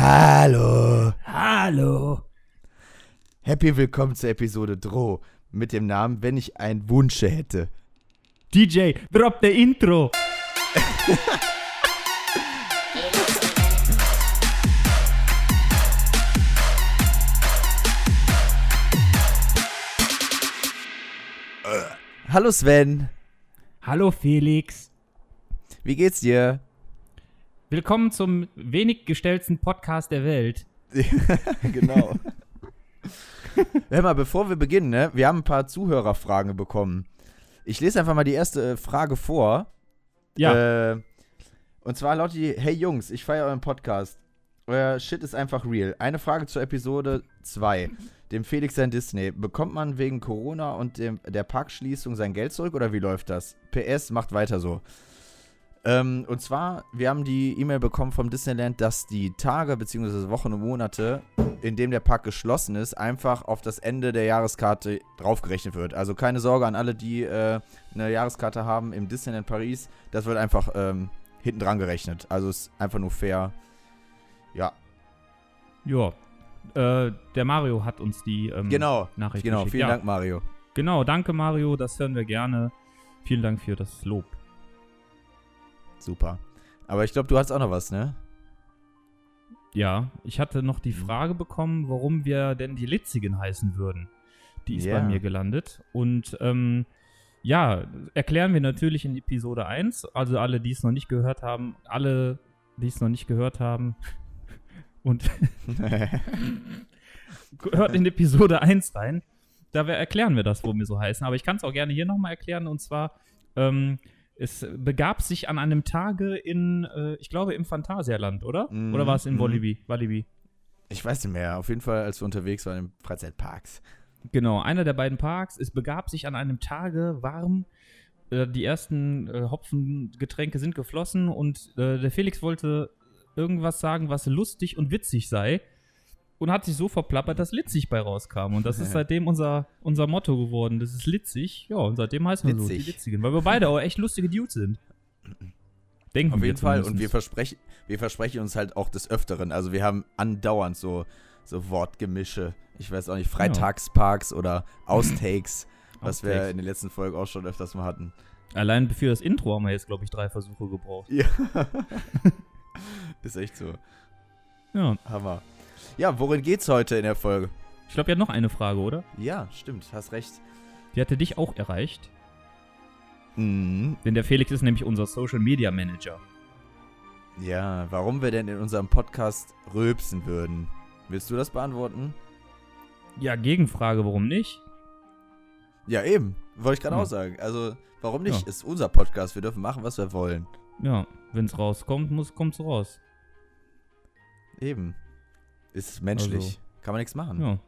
Hallo. Hallo. Happy willkommen zur Episode Droh mit dem Namen Wenn ich einen Wunsch hätte. DJ, drop the Intro. Hallo Sven, Hallo Felix. wie geht's dir? Willkommen zum wenig gestellten Podcast der Welt. genau. Hör mal, bevor wir beginnen, ne, wir haben ein paar Zuhörerfragen bekommen. Ich lese einfach mal die erste äh, Frage vor. Ja, Äh, und zwar lautet die: Hey Jungs, ich feiere euren Podcast. Euer Shit ist einfach real. Eine Frage zur Episode 2, dem Felix sein Disney. Bekommt man wegen Corona und dem, der Parkschließung sein Geld zurück oder wie läuft das? PS, macht weiter so. Ähm, und zwar, wir haben die E-Mail bekommen vom Disneyland, dass die Tage bzw. Wochen und Monate, in dem der Park geschlossen ist, einfach auf das Ende der Jahreskarte draufgerechnet wird. Also keine Sorge an alle, die äh, eine Jahreskarte haben im Disneyland Paris. Das wird einfach ähm, hinten dran gerechnet. Also ist einfach nur fair. Ja, ja. Äh, der Mario hat uns die ähm, genau. Nachricht Genau, geschickt. vielen ja. Dank, Mario. Genau, danke Mario, das hören wir gerne. Vielen Dank für das Lob. Super. Aber ich glaube, du hast auch noch was, ne? Ja, ich hatte noch die Mhm. Frage bekommen, warum wir denn die Litzigen heißen würden. Die ist Ja. bei mir gelandet. Und ähm, ja, erklären wir natürlich in Episode 1. Also alle, die es noch nicht gehört haben, alle, die es noch nicht gehört haben. Und hört in Episode 1 rein. Da erklären wir das, warum wir so heißen. Aber ich kann es auch gerne hier nochmal erklären. Und zwar, ähm, es begab sich an einem Tage in, äh, ich glaube, im Phantasialand, oder? Mhm, Oder war es in mhm. Walibi? Walibi. ich weiß nicht mehr. Auf jeden Fall, als wir unterwegs waren im Freizeitparks. Genau, einer der beiden Parks. Es begab sich an einem Tage warm. Äh, die ersten äh, Hopfengetränke sind geflossen und äh, der Felix wollte irgendwas sagen, was lustig und witzig sei. Und hat sich so verplappert, dass Litzig bei rauskam. Und das ist seitdem unser, unser Motto geworden. Das ist Litzig. Ja, und seitdem heißen wir so, die. Litzigen. Weil wir beide auch echt lustige Dudes sind. Denken Auf wir jeden Fall. Und wir versprechen, wir versprechen uns halt auch des Öfteren. Also wir haben andauernd so, so Wortgemische. Ich weiß auch nicht, Freitagsparks oder Austakes, was wir Outtakes. in den letzten Folgen auch schon öfters mal hatten. Allein für das Intro haben wir jetzt, glaube ich, drei Versuche gebraucht. Ja. Ist echt so. Ja. Hammer. Ja, worin geht's heute in der Folge? Ich glaube, ja noch eine Frage, oder? Ja, stimmt, hast recht. Die hatte dich auch erreicht. Mhm. Denn der Felix ist nämlich unser Social Media Manager. Ja, warum wir denn in unserem Podcast rülpsen würden. Willst du das beantworten? Ja, Gegenfrage, warum nicht? Ja, eben. Wollte ich gerade Ja. auch sagen. Also, warum nicht? Ja. Ist unser Podcast. Wir dürfen machen, was wir wollen. Ja, wenn es rauskommt, muss kommt's raus. Eben. Ist menschlich. Also, Kann man nichts machen. Ja.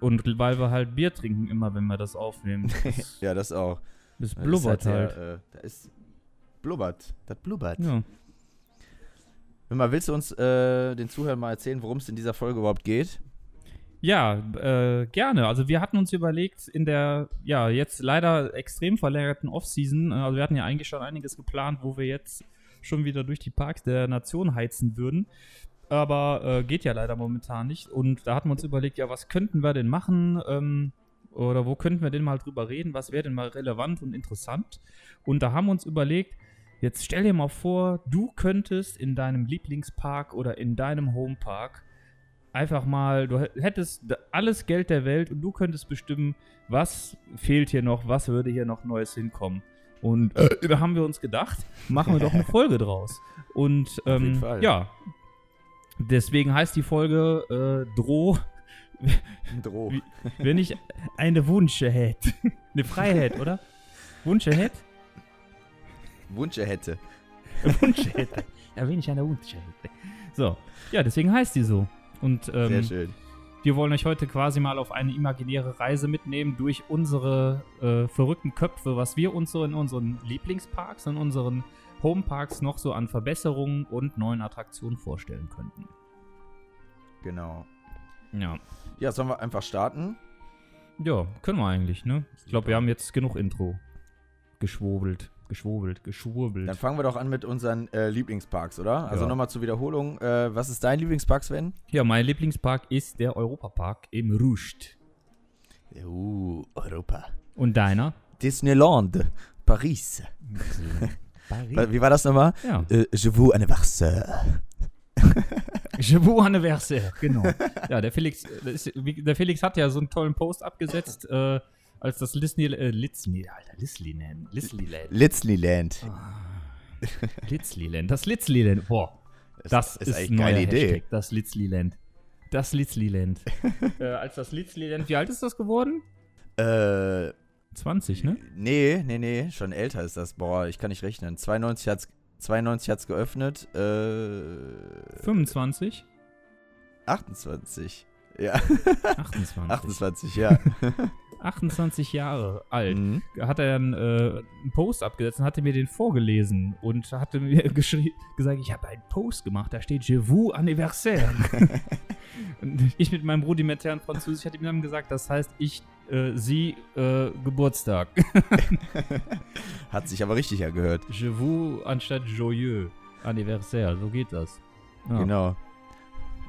Und weil wir halt Bier trinken immer, wenn wir das aufnehmen. Das, Ja, das auch. das Das blubbert ist halt. Der, äh, da ist blubbert. Das blubbert. Ja. Hör mal, willst du uns äh, den Zuhörern mal erzählen, worum es in dieser Folge überhaupt geht? Ja, äh, gerne. Also wir hatten uns überlegt, in der, ja, jetzt leider extrem verlängerten Offseason, äh, also wir hatten ja eigentlich schon einiges geplant, wo wir jetzt schon wieder durch die Parks der Nation heizen würden. Aber äh, geht ja leider momentan nicht. Und da hatten wir uns überlegt, ja, was könnten wir denn machen? Ähm, oder wo könnten wir denn mal drüber reden? Was wäre denn mal relevant und interessant? Und da haben wir uns überlegt, jetzt stell dir mal vor, du könntest in deinem Lieblingspark oder in deinem Homepark einfach mal, du hättest alles Geld der Welt und du könntest bestimmen, was fehlt hier noch, was würde hier noch Neues hinkommen. Und äh, da haben wir uns gedacht, machen wir doch eine Folge draus. Und Auf jeden ähm, Fall. ja, deswegen heißt die Folge äh, Droh, Droh. Wenn ich eine Wunsche hätte. eine Freiheit, oder? Wunsche hätte? Wunsche hätte. Wunsche hätte. Ja, wenn ich eine Wunsche hätte. So, ja, deswegen heißt die so. Und Sehr ähm, schön. wir wollen euch heute quasi mal auf eine imaginäre Reise mitnehmen durch unsere äh, verrückten Köpfe, was wir uns so in unseren Lieblingsparks, in unseren Homeparks noch so an Verbesserungen und neuen Attraktionen vorstellen könnten. Genau. Ja. Ja, sollen wir einfach starten? Ja, können wir eigentlich, ne? Ich glaube, wir haben jetzt genug Intro geschwobelt. geschwurbelt, geschwurbelt. Dann fangen wir doch an mit unseren äh, Lieblingsparks, oder? Also Ja. nochmal zur Wiederholung. Äh, was ist dein Lieblingspark, Sven? Ja, mein Lieblingspark ist der Europapark im Rouget. Uh, Europa. Und deiner? Disneyland, Paris. Paris. Wie war das nochmal? Ja. Äh, je vous anniversaire. Je vous anniversaire, genau. ja, der Felix, äh, das ist, der Felix hat ja so einen tollen Post abgesetzt, äh, als das Disney, äh, Litzny, Alter, Litzlyland, Litzlyland, Litzliland. Litzlyland, das Litzlyland, boah, das ist, eigentlich ein eine geile Idee. Hashtag, das Litzlyland. Das Litzlyland. äh, als das Litzlyland, wie alt ist das geworden? Äh, 20, ne? nee, nee, nee, schon älter ist das. Boah, ich kann nicht rechnen. 92 hat's, 92 hat's geöffnet. Äh, 25? 28. Ja, 28. 28, ja. 28 Jahre alt. Mhm. hat er einen, äh, einen Post abgesetzt und hatte mir den vorgelesen und hatte mir gesagt, ich habe einen Post gemacht, da steht Je vous anniversaire. und ich mit meinem rudimentären Französisch hatte ihm dann gesagt, das heißt, ich, äh, sie, äh, Geburtstag. Hat sich aber richtig angehört. Je vous anstatt joyeux anniversaire, so geht das. Ja. Genau.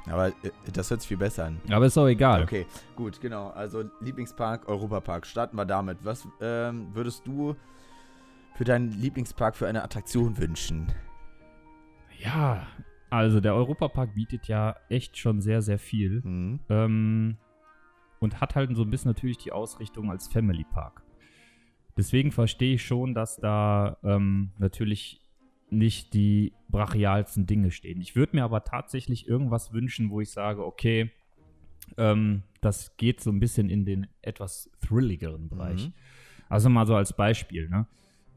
Aber äh, das hört sich viel besser an. Aber ist auch egal. Okay, gut, genau. Also Lieblingspark, Europapark. Starten wir damit. Was ähm, würdest du für deinen Lieblingspark für eine Attraktion wünschen? Ja, also der Europapark bietet ja echt schon sehr, sehr viel. Hm? Ähm, und hat halt so ein bisschen natürlich die Ausrichtung als Family Park. Deswegen verstehe ich schon, dass da ähm, natürlich nicht die brachialsten Dinge stehen. Ich würde mir aber tatsächlich irgendwas wünschen, wo ich sage, okay, ähm, das geht so ein bisschen in den etwas thrilligeren Bereich. Mhm. Also mal so als Beispiel, ne?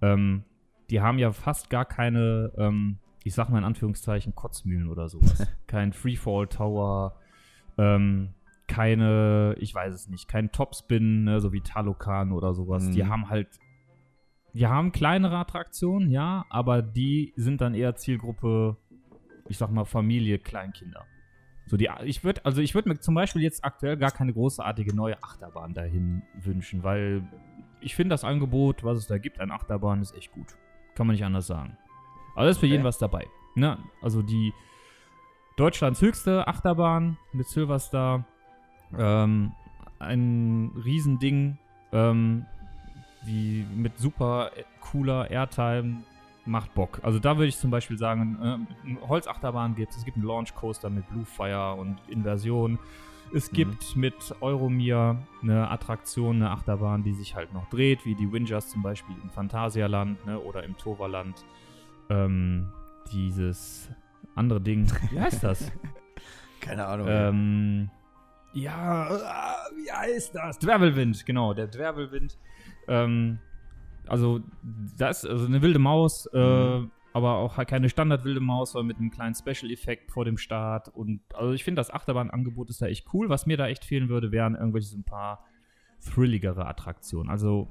Ähm, die haben ja fast gar keine, ähm, ich sag mal in Anführungszeichen, Kotzmühlen oder sowas. Kein Freefall Tower, ähm, keine, ich weiß es nicht, kein Topspin, ne, so wie Talokan oder sowas. Mhm. Die haben halt, die haben kleinere Attraktionen, ja, aber die sind dann eher Zielgruppe, ich sag mal, Familie, Kleinkinder. So die, ich würde, also ich würde mir zum Beispiel jetzt aktuell gar keine großartige neue Achterbahn dahin wünschen, weil ich finde das Angebot, was es da gibt an Achterbahn, ist echt gut. Kann man nicht anders sagen. Aber da ist für Okay. jeden was dabei. Ne? Also die Deutschlands höchste Achterbahn mit Silverstar. Ähm, ein Riesending, ähm, wie mit super cooler Airtime, macht Bock. Also da würde ich zum Beispiel sagen, äh, Holzachterbahn gibt es, es gibt einen Launch Coaster mit Blue Fire und Inversion. Es Mhm. gibt mit Euromir eine Attraktion, eine Achterbahn, die sich halt noch dreht, wie die Wingers zum Beispiel im Phantasialand ne, oder im Toverland. Ähm, dieses andere Ding, wie heißt das? Keine Ahnung. ähm, ja, äh, wie heißt das? Dwerbelwind, genau, der Dwerbelwind. Ähm, also, das also eine wilde Maus, äh, Mhm. aber auch halt keine Standard-wilde Maus, sondern mit einem kleinen Special-Effekt vor dem Start. Und also ich finde, das Achterbahnangebot ist da echt cool. Was mir da echt fehlen würde, wären irgendwelche so ein paar thrilligere Attraktionen. Also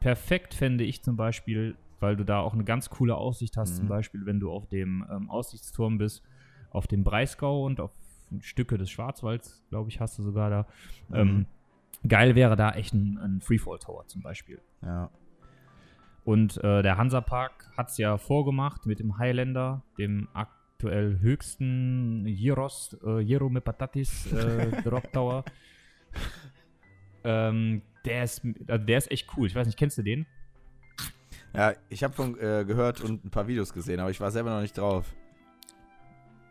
perfekt fände ich zum Beispiel, weil du da auch eine ganz coole Aussicht hast, Mhm. zum Beispiel, wenn du auf dem ähm, Aussichtsturm bist, auf dem Breisgau und auf Stücke des Schwarzwalds, glaube ich, hast du sogar da. Ähm, geil wäre da echt ein, ein Freefall Tower zum Beispiel. ja. Und äh, der Hansapark hat es ja vorgemacht mit dem Highlander, dem aktuell höchsten Gyros, äh, Gyro mit Patatis äh, Drop Tower. ähm, der, ist, also der ist echt cool. Ich weiß nicht, kennst du den? ja, ich habe von äh, gehört und ein paar Videos gesehen, aber ich war selber noch nicht drauf.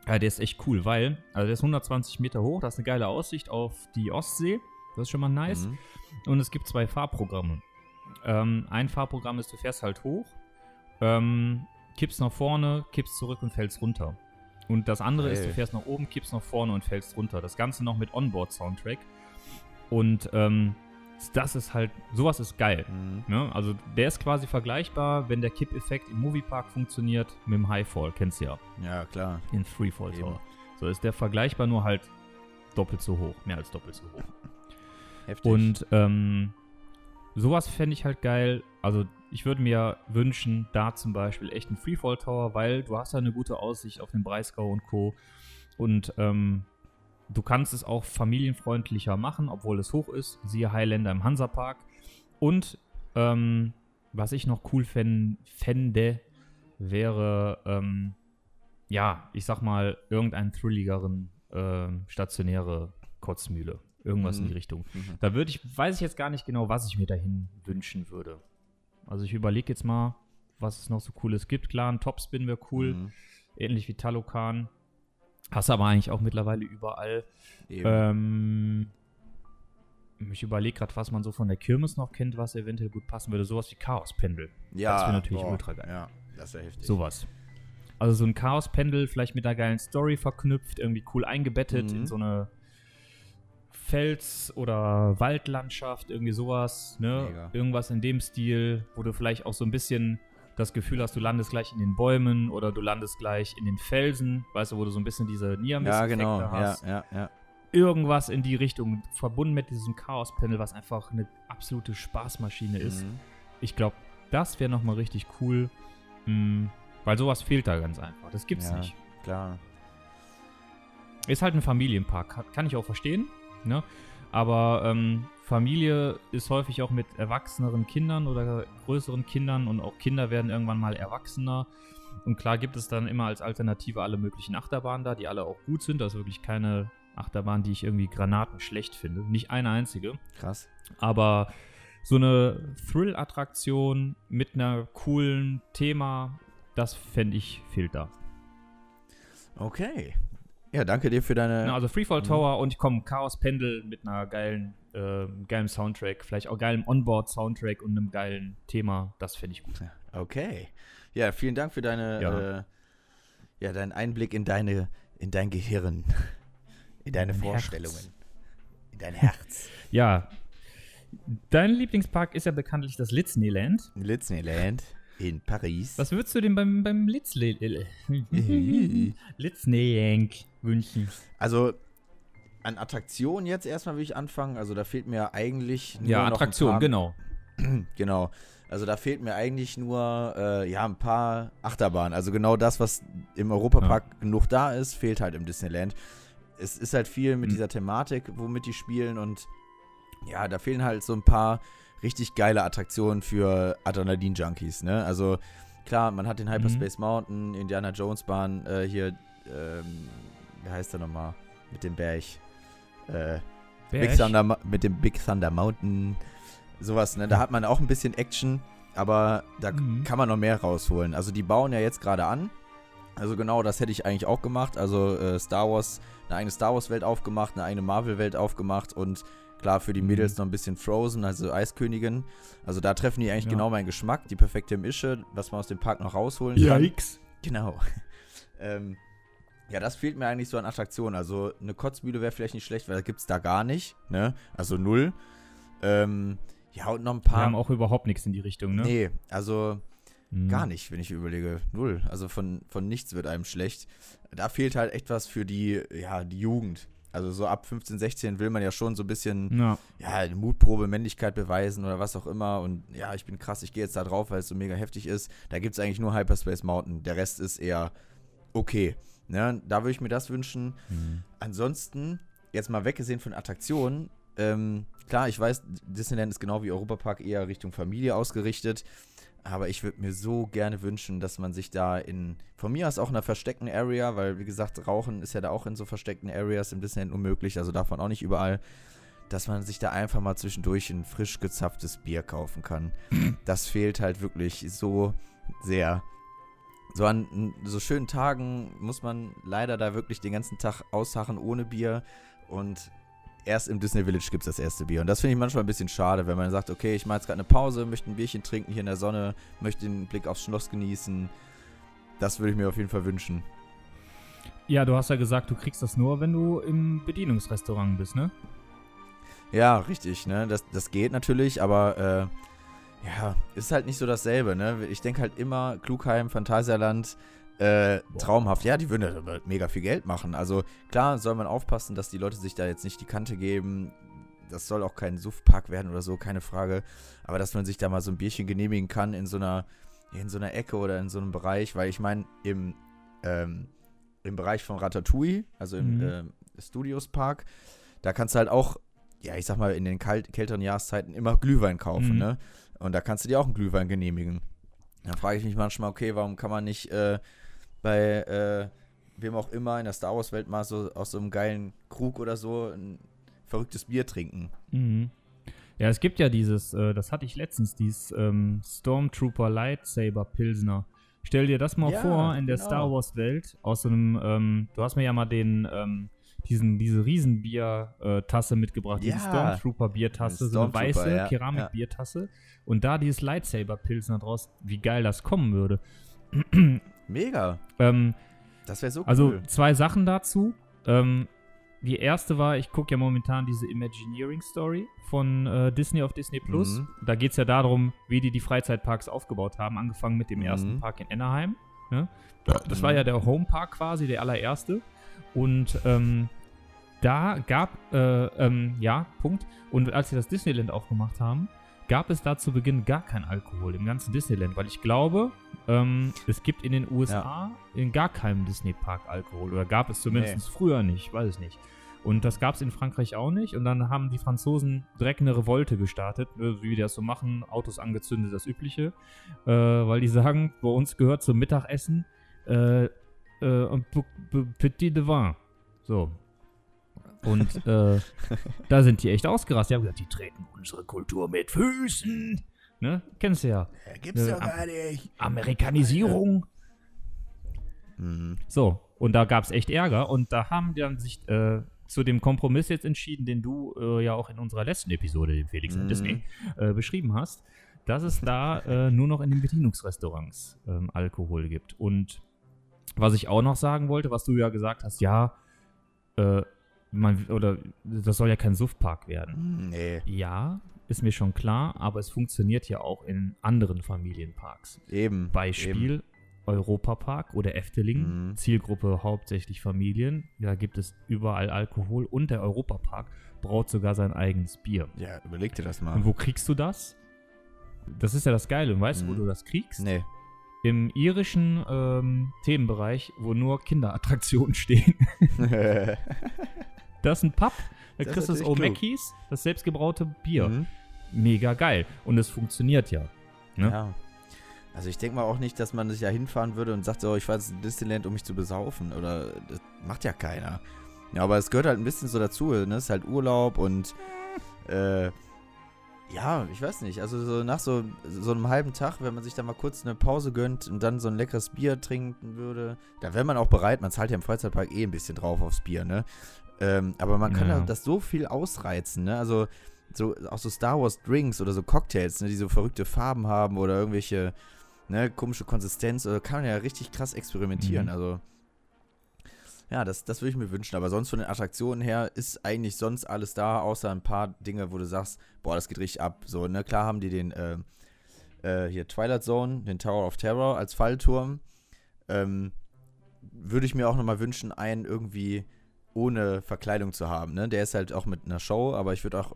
Ja, der ist echt cool, weil, also der ist 120 Meter hoch, das ist eine geile Aussicht auf die Ostsee. Das ist schon mal nice. Mhm. Und es gibt zwei Fahrprogramme. Ähm, ein Fahrprogramm ist, du fährst halt hoch, ähm, kippst nach vorne, kippst zurück und fällst runter. Und das andere ist, du fährst nach oben, kippst nach vorne und fällst runter. Das Ganze noch mit Onboard-Soundtrack. Und ähm, das ist halt, sowas ist geil. Mhm. Ne? Also der ist quasi vergleichbar, wenn der Kipp-Effekt im Moviepark funktioniert, mit dem Highfall, kennst du ja, Ja, klar. in Freefall. Tower. So ist der vergleichbar, nur halt doppelt so hoch, mehr als doppelt so hoch. Heftig. Und ähm, sowas fände ich halt geil. Also ich würde mir wünschen, da zum Beispiel echt einen Freefall Tower, weil du hast ja eine gute Aussicht auf den Breisgau und Co. Und ähm, du kannst es auch familienfreundlicher machen, obwohl es hoch ist. Siehe Highlander im Hansapark. Und ähm, was ich noch cool fänd, fände, wäre, ähm, ja, ich sag mal, irgendeinen thrilligeren äh, stationäre Kotzmühle. Irgendwas Mhm. in die Richtung. Mhm. Da würde ich, weiß ich jetzt gar nicht genau, was ich mir dahin wünschen würde. Also ich überlege jetzt mal, was es noch so Cooles gibt. Klar, ein Topspin wäre cool, Mhm. ähnlich wie Talokan. Hast du aber eigentlich auch mittlerweile überall. Ähm, ich überlege gerade, was man so von der Kirmes noch kennt, was eventuell gut passen würde. Sowas wie Chaospendel. ja, das wär natürlich ultra geil. Ja, das wäre heftig. Sowas. Also so ein Chaospendel, vielleicht mit einer geilen Story verknüpft, irgendwie cool eingebettet Mhm. in so eine Fels- oder Waldlandschaft, irgendwie sowas, ne? Mega. Irgendwas in dem Stil, wo du vielleicht auch so ein bisschen das Gefühl hast, du landest gleich in den Bäumen oder du landest gleich in den Felsen, weißt du, wo du so ein bisschen diese niamis Ja, genau. Ja, hast. ja, ja. Irgendwas in die Richtung, verbunden mit diesem Chaospendel, was einfach eine absolute Spaßmaschine ist. Mhm. Ich glaube, das wäre nochmal richtig cool. mh, weil sowas fehlt da ganz einfach. Das gibt's Ja. nicht. Klar. Ist halt ein Familienpark, kann, kann ich auch verstehen. Ne? Aber ähm, Familie ist häufig auch mit erwachseneren Kindern oder größeren Kindern und auch Kinder werden irgendwann mal erwachsener. Und klar gibt es dann immer als Alternative alle möglichen Achterbahnen da, die alle auch gut sind. Das ist wirklich keine Achterbahn, die ich irgendwie granatenschlecht finde. Nicht eine einzige. Krass. Aber so eine Thrill-Attraktion mit einer coolen Thema, das fände ich, fehlt da. Okay. Ja, danke dir für deine. Na, also Freefall Mhm. Tower und komm, Chaos Pendel mit einer geilen, äh, geilen Soundtrack, vielleicht auch geilem Onboard-Soundtrack und einem geilen Thema, das fände ich gut. Okay. Ja, vielen Dank für deine, Ja. Äh, ja, deinen Einblick in deine, in dein Gehirn, in deine Mein Vorstellungen, in dein Herz. Ja, dein Lieblingspark ist ja bekanntlich das Litzneyland. Litzneyland in Paris. Was würdest du denn beim, beim Litzle Litzneyland wünschen? Also an Attraktionen jetzt erstmal will ich anfangen. Also da fehlt mir eigentlich nur Ja, Attraktion, genau. Genau. Also da fehlt mir eigentlich nur äh, ja ein paar Achterbahnen. Also genau das, was im Europapark genug da ist, fehlt halt im Disneyland. Es ist halt viel mit Mhm. dieser Thematik, womit die spielen und ja, da fehlen halt so ein paar richtig geile Attraktionen für Adrenalin-Junkies, ne? Also klar, man hat den Hyperspace Mountain, Indiana Jones Bahn, äh, hier, ähm, wie heißt der nochmal? Mit dem Berg. Äh, Big? Thunder, mit dem Big Thunder Mountain, sowas, ne? Da hat man auch ein bisschen Action, aber da Mhm. kann man noch mehr rausholen. Also die bauen ja jetzt gerade an. Also genau, das hätte ich eigentlich auch gemacht. Also äh, Star Wars, eine eigene Star Wars Welt aufgemacht, eine eigene Marvel Welt aufgemacht und klar für die Mhm. Mädels noch ein bisschen Frozen, also Eiskönigin. Also da treffen die eigentlich Ja. genau meinen Geschmack, die perfekte Mische, was man aus dem Park noch rausholen kann. Yikes. Genau. ähm, ja, das fehlt mir eigentlich so an Attraktionen. Also eine Kotzmühle wäre vielleicht nicht schlecht, weil das gibt es da gar nicht. Ne? Also null. Ähm, ja, und noch ein Wir paar. haben auch überhaupt nichts in die Richtung, ne? Nee, also Mhm. gar nicht, wenn ich überlege. Null. Also von, von nichts wird einem schlecht. Da fehlt halt etwas für die, ja, die Jugend. Also so ab 15, 16 will man ja schon so ein bisschen Ja. ja, eine Mutprobe, Männlichkeit beweisen oder was auch immer. Und ja, ich bin krass, ich gehe jetzt da drauf, weil es so mega heftig ist. Da gibt es eigentlich nur Hyperspace Mountain. Der Rest ist eher okay. Ne? Da würde ich mir das wünschen. Mhm. Ansonsten, jetzt mal weggesehen von Attraktionen, ähm, klar, ich weiß, Disneyland ist genau wie Europapark eher Richtung Familie ausgerichtet. Aber ich würde mir so gerne wünschen, dass man sich da in, von mir aus auch in einer versteckten Area, weil wie gesagt, Rauchen ist ja da auch in so versteckten Areas im Disneyland unmöglich, also man auch nicht überall, dass man sich da einfach mal zwischendurch ein frisch gezapftes Bier kaufen kann. Das fehlt halt wirklich so sehr. So an so schönen Tagen muss man leider da wirklich den ganzen Tag ausharren ohne Bier und erst im Disney Village gibt es das erste Bier. Und das finde ich manchmal ein bisschen schade, wenn man sagt, okay, ich mache jetzt gerade eine Pause, möchte ein Bierchen trinken hier in der Sonne, möchte den Blick aufs Schloss genießen. Das würde ich mir auf jeden Fall wünschen. Ja, du hast ja gesagt, du kriegst das nur, wenn du im Bedienungsrestaurant bist, ne? Ja, richtig, ne? Das, das geht natürlich, aber äh, ja, ist halt nicht so dasselbe, ne? Ich denke halt immer, Klugheim, Phantasialand, äh, traumhaft. Ja, die würden ja mega viel Geld machen. Also klar soll man aufpassen, dass die Leute sich da jetzt nicht die Kante geben. Das soll auch kein Suffpark werden oder so, keine Frage. Aber dass man sich da mal so ein Bierchen genehmigen kann in so einer, in so einer Ecke oder in so einem Bereich, weil ich meine, im, ähm, im Bereich von Ratatouille, also im Mhm. ähm, Studios Park, da kannst du halt auch, ja, ich sag mal, in den kalt, kälteren Jahreszeiten immer Glühwein kaufen, Mhm. ne? Und da kannst du dir auch einen Glühwein genehmigen. Dann frage ich mich manchmal, okay, warum kann man nicht äh, bei äh, wem auch immer in der Star Wars-Welt mal so aus so einem geilen Krug oder so ein verrücktes Bier trinken? Mhm. Ja, es gibt ja dieses, äh, das hatte ich letztens, dieses ähm, Stormtrooper Lightsaber Pilsner. Stell dir das mal Ja, vor in der genau. Star Wars Welt aus so einem, ähm, du hast mir ja mal den, ähm, diesen, diese Riesenbier-Tasse mitgebracht, diese Ja. Stormtrooper-Biertasse, so eine weiße ja, Keramik-Biertasse. Und da dieses Lightsaber-Pilsner draus, wie geil das kommen würde. Mega. Ähm, Das wäre so cool. also zwei Sachen dazu. Ähm, die erste war, ich gucke ja momentan diese Imagineering Story von äh, Disney auf Disney Plus. Mhm. Da geht es ja darum, wie die die Freizeitparks aufgebaut haben, angefangen mit dem Mhm. ersten Park in Anaheim. Ne? Das war ja der Home Park quasi, der allererste. Und ähm, da gab, äh, ähm, ja, Punkt. Und als sie das Disneyland aufgemacht haben, gab es da zu Beginn gar kein Alkohol im ganzen Disneyland, weil ich glaube, ähm, es gibt in den USA in gar keinem Disney-Park Alkohol. Oder gab es zumindest früher nicht, weiß ich nicht. Und das gab es in Frankreich auch nicht. Und dann haben die Franzosen direkt eine Revolte gestartet, ne, wie die das so machen, Autos angezündet, das Übliche. Äh, weil die sagen, bei uns gehört zum Mittagessen äh, äh, ein Petit de Vin. So. Und äh, da sind die echt ausgerastet. Die haben gesagt, die treten unsere Kultur mit Füßen. Ne? Kennst du ja. Ja, gibt's ja am- gar nicht. Amerikanisierung. Mhm. So, und da gab es echt Ärger und da haben die dann sich äh, zu dem Kompromiss jetzt entschieden, den du äh, ja auch in unserer letzten Episode, dem Felix und Mhm. Disney, äh, beschrieben hast, dass es da äh, nur noch in den Bedienungsrestaurants ähm, Alkohol gibt. Und was ich auch noch sagen wollte, was du ja gesagt hast, ja, äh, man, oder das soll ja kein Suftpark werden. Nee, Ja, ist mir schon klar, aber es funktioniert ja auch in anderen Familienparks. eben. Beispiel Europapark oder Efteling, Mhm. Zielgruppe hauptsächlich Familien. Da gibt es überall Alkohol und der Europapark braut sogar sein eigenes Bier. Ja, überleg dir das mal. Und wo kriegst du das? Das ist ja das Geile. Und weißt du, wo Mhm. du das kriegst? Nee. Im irischen ähm, Themenbereich, wo nur Kinderattraktionen stehen. Das ist ein Pub. Da Das kriegst du das. O'Mackies, das selbstgebraute Bier. Mhm. Mega geil. Und es funktioniert ja. Ne? Ja. Also ich denke mal auch nicht, dass man sich ja hinfahren würde und sagt so, ich fahre jetzt in Disneyland, um mich zu besaufen. Oder das macht ja keiner. Ja, aber es gehört halt ein bisschen so dazu, ne? Es ist halt Urlaub und äh, ja, ich weiß nicht. Also so nach so, so einem halben Tag, wenn man sich da mal kurz eine Pause gönnt und dann so ein leckeres Bier trinken würde, da wäre man auch bereit. Man zahlt ja im Freizeitpark eh ein bisschen drauf aufs Bier, ne? Ähm, aber man kann Ja. das so viel ausreizen, ne? Also so, auch so Star Wars Drinks oder so Cocktails, ne, die so verrückte Farben haben oder irgendwelche, ne, komische Konsistenz, oder kann man ja richtig krass experimentieren. Mhm. Also, ja, das, das würde ich mir wünschen. Aber sonst von den Attraktionen her ist eigentlich sonst alles da, außer ein paar Dinge, wo du sagst, boah, das geht richtig ab. So, ne, klar haben die den, äh, äh, hier Twilight Zone, den Tower of Terror als Fallturm. Ähm, würde ich mir auch nochmal wünschen, einen irgendwie ohne Verkleidung zu haben. Ne? Der ist halt auch mit einer Show, aber ich würde auch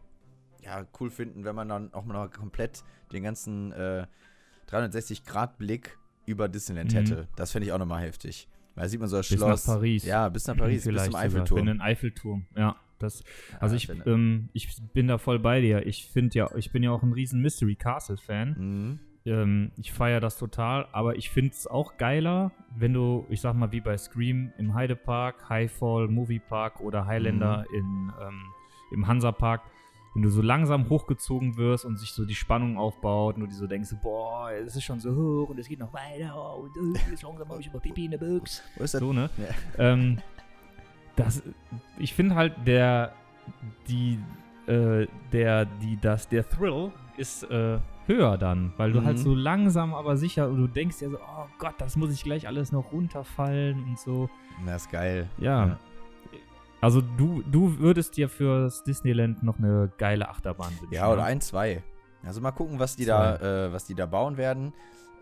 ja, cool finden, wenn man dann auch mal komplett den ganzen äh, 360-Grad-Blick über Disneyland Mhm. hätte. Das fände ich auch nochmal heftig. Da sieht man so das Bis Schloss. nach Paris. Ja, bis nach Paris, bis Vielleicht zum sogar. Eiffelturm. In den Eiffelturm, ja. Das, also Ja, ich, wenn- ähm, ich bin da voll bei dir. Ich finde ja, ich bin ja auch ein riesen Mystery Castle Fan. Mhm. Ähm, ich feiere das total, aber ich finde es auch geiler, wenn du, ich sag mal, wie bei Scream im Heidepark, Highfall Movie Park oder Highlander Mhm. in, ähm, im Hansapark, wenn du so langsam hochgezogen wirst und sich so die Spannung aufbaut und du dir so denkst, boah, es ist schon so hoch und es geht noch weiter und äh, langsam habe ich aber Pipi in der Büchse. Wo ist das? So, ne? Ja. Ähm, das, ich finde halt, der, die, äh, der, die, das, der Thrill ist äh, höher dann, weil du Mhm. halt so langsam, aber sicher, und du denkst ja so, oh Gott, das muss ich gleich alles noch runterfallen und so. Das ist geil. Ja. Ja. Also du, du würdest dir fürs Disneyland noch eine geile Achterbahn wünschen. Ja, oder ne? ein, zwei. Also mal gucken, was die Zwei. da, äh, was die da bauen werden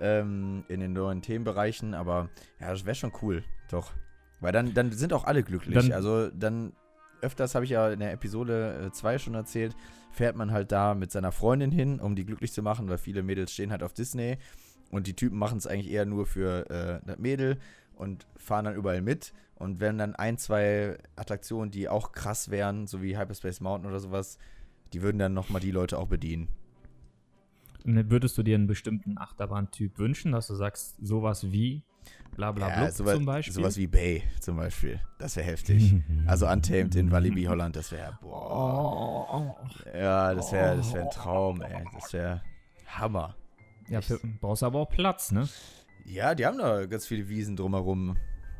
ähm, in den neuen Themenbereichen. Aber ja, das wäre schon cool, doch. Weil dann, dann sind auch alle glücklich. Dann- also dann öfters habe ich ja in der Episode 2 schon erzählt, fährt man halt da mit seiner Freundin hin, um die glücklich zu machen, weil viele Mädels stehen halt auf Disney und die Typen machen es eigentlich eher nur für äh, das Mädel und fahren dann überall mit. Und wenn dann ein, zwei Attraktionen, die auch krass wären, so wie Hyperspace Mountain oder sowas, die würden dann nochmal die Leute auch bedienen. Ne, Würdest du dir einen bestimmten Achterbahntyp wünschen, dass du sagst, sowas wie bla bla Ja, sowas, zum Beispiel? sowas wie Bay zum Beispiel. Das wäre heftig. Also Untamed in Walibi Holland, das wäre, boah. Ja, das wäre das wär ein Traum, ey. Das wäre Hammer. ja, für, brauchst aber auch Platz, ne? Ja, die haben da ganz viele Wiesen drumherum.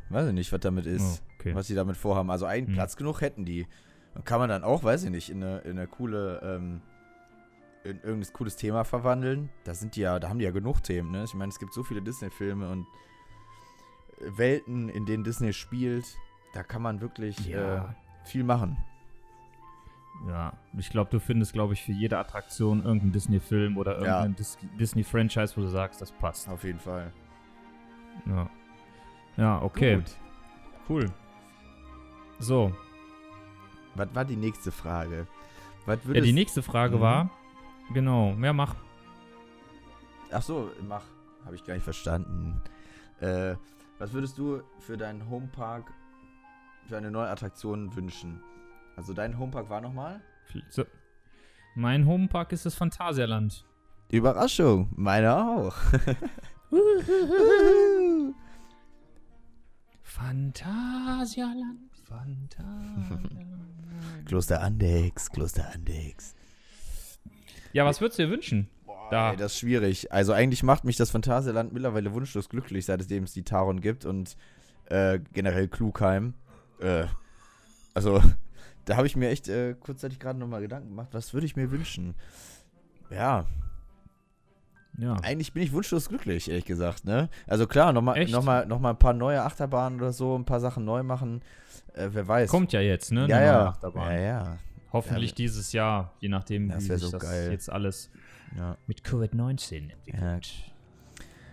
Weiß ich nicht, was damit ist. Oh, okay. Was die damit vorhaben. Also einen Hm. Platz genug hätten die. Und kann man dann auch, weiß ich nicht, in eine, in eine coole, ähm, in irgendein cooles Thema verwandeln. Da sind die ja, da haben die ja genug Themen, ne? Ich meine, es gibt so viele Disney-Filme und Welten, in denen Disney spielt. Da kann man wirklich Ja. äh, viel machen. Ja, ich glaube, du findest, glaube ich, für jede Attraktion irgendeinen Disney-Film oder Ja. irgendein Dis Disney-Franchise, wo du sagst, das passt. Auf jeden Fall. Ja, ja okay, Gut. cool. So, Was war die nächste Frage? Was ja, die nächste Frage Mhm. war, genau, ja, mach. Ach so, mach. Habe ich gar nicht verstanden. Äh, was würdest du für deinen Homepark, für eine neue Attraktion wünschen? Also dein Homepark war nochmal? So. Mein Homepark ist das Phantasialand. Überraschung, meine auch. Phantasialand, Phantasialand. Kloster Andex, Kloster Andex. ja, was würdest du dir wünschen? Da. Ey, das ist schwierig. Also eigentlich macht mich das Phantasialand mittlerweile wunschlos glücklich, seitdem es die Taron gibt und äh, generell Klugheim. Äh, also da habe ich mir echt äh, kurzzeitig gerade nochmal Gedanken gemacht, was würde ich mir wünschen? Ja, Ja. Eigentlich bin ich wunschlos glücklich, ehrlich gesagt, ne? Also klar, nochmal noch mal, noch mal ein paar neue Achterbahnen oder so, ein paar Sachen neu machen. Äh, wer weiß. Kommt ja jetzt, ne? ja, ja. Achterbahn. ja, ja. Hoffentlich Ja, dieses Jahr, je nachdem, Das wie sich so das geil. jetzt alles mit Covid-19 entwickelt.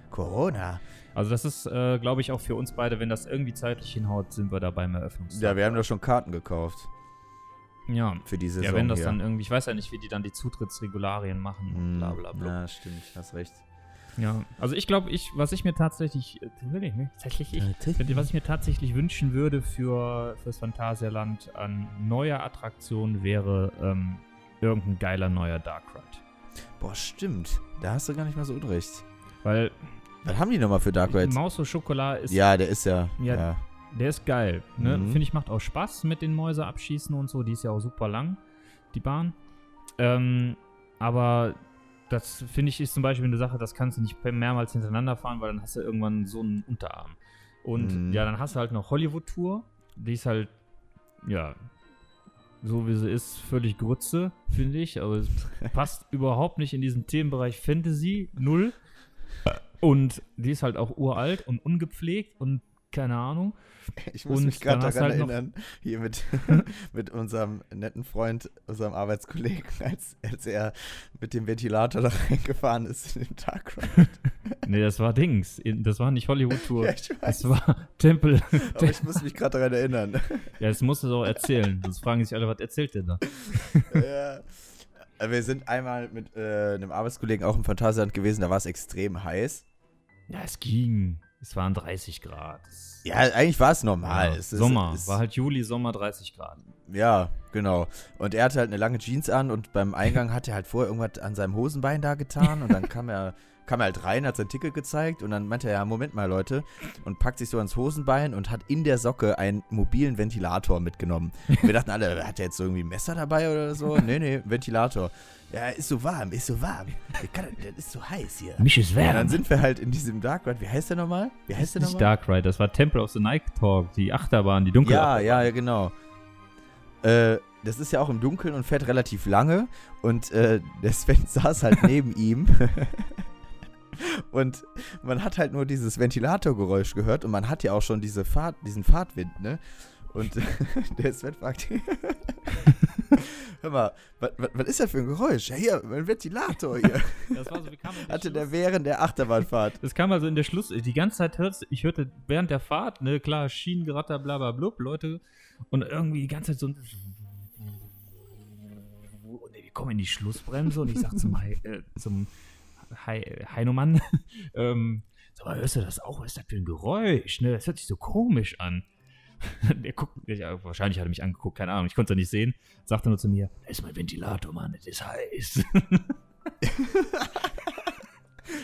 Corona. Also das ist, äh, glaube ich, auch für uns beide, wenn das irgendwie zeitlich hinhaut, sind wir da beim Eröffnungstag. Ja, wir haben doch schon Karten gekauft Ja, für diese ja wenn das hier. dann irgendwie, ich weiß ja nicht, wie die dann die Zutrittsregularien machen und Hm, bla bla bla. Ja, stimmt, hast recht. Ja, also ich glaube, ich, was ich mir tatsächlich, äh, tatsächlich, ne? tatsächlich, ich, was ich mir tatsächlich wünschen würde für fürs Phantasialand an neuer Attraktion wäre ähm, irgendein geiler neuer Dark Ride. Boah, stimmt. Da hast du gar nicht mal so unrecht. Weil Was haben die nochmal für Dark Rides? Maus au Chocolat ist, Ja, der ist ja. Ja, Ja, der ist geil. Ne? Mhm. Finde ich, macht auch Spaß mit den Mäuse abschießen und so. Die ist ja auch super lang, die Bahn. Ähm, aber das finde ich ist zum Beispiel eine Sache, das kannst du nicht mehrmals hintereinander fahren, weil dann hast du irgendwann so einen Unterarm. Und Mhm. ja, dann hast du halt noch Hollywood-Tour. Die ist halt, ja, so wie sie ist, völlig Grütze, finde ich. Aber es passt überhaupt nicht in diesen Themenbereich Fantasy, null. Und die ist halt auch uralt und ungepflegt und keine Ahnung. Ich muss Und mich gerade daran halt erinnern, hier mit, mit unserem netten Freund, unserem Arbeitskollegen, als, als er mit dem Ventilator da reingefahren ist in den Dark Ride. Nee, das war Dings. Das war nicht Hollywood-Tour. Ja, Das war Tempel. aber ich muss mich gerade daran erinnern. Ja, das musst du doch erzählen. Sonst fragen sich alle, was erzählt der da? ja. Wir sind einmal mit äh, einem Arbeitskollegen auch im Phantasialand gewesen, da war es extrem heiß. Ja, es ging. Es waren 30 Grad. Ja, eigentlich war es normal. Ja, Es ist- Sommer. es- war halt Juli, Sommer 30 Grad. Ja, genau. Und er hatte halt eine lange Jeans an und beim Eingang hat er halt vorher irgendwas an seinem Hosenbein da getan und dann kam er, kam er halt rein, hat sein Ticket gezeigt und dann meinte er, ja, Moment mal, Leute, und packt sich so ans Hosenbein und hat in der Socke einen mobilen Ventilator mitgenommen. Und wir dachten alle, hat er jetzt so irgendwie ein Messer dabei oder so? Nee, nee, Ventilator. Ja, ist so warm, ist so warm. Kann, der ist so heiß hier. Mich ist Ja, dann sind wir halt in diesem Dark Ride. Wie heißt der nochmal? Wie heißt der nicht nochmal? Dark Ride, das war Temple of the Night Talk, die Achterbahn, die dunkle Ja, Achterbahn. ja, ja, genau. Äh, das ist ja auch im Dunkeln und fährt relativ lange. Und äh, der Sven saß halt neben ihm. Und man hat halt nur dieses Ventilatorgeräusch gehört und man hat ja auch schon diese Fahrt, diesen Fahrtwind, ne? Und der Sven fragt, hör mal, was, was, was ist das für ein Geräusch? Ja, hier, mein Ventilator hier. Das war so, wir kamen in den Hatte der Schluss- während der Achterbahnfahrt. Das kam also in der Schluss, die ganze Zeit hörst ich hörte während der Fahrt, ne, klar, Schienengeratter, bla bla blub, Leute, und irgendwie die ganze Zeit so ein und wir kommen in die Schlussbremse und ich sag zum, äh, zum Hei- Heinemann, ähm, sag mal, hörst du das auch? Was ist das für ein Geräusch? Ne? Das hört sich so komisch an. Der guckt, ja, wahrscheinlich hat er mich angeguckt, keine Ahnung, ich konnte es ja nicht sehen. Sagte nur zu mir, das ist mein Ventilator, Mann, das ist heiß.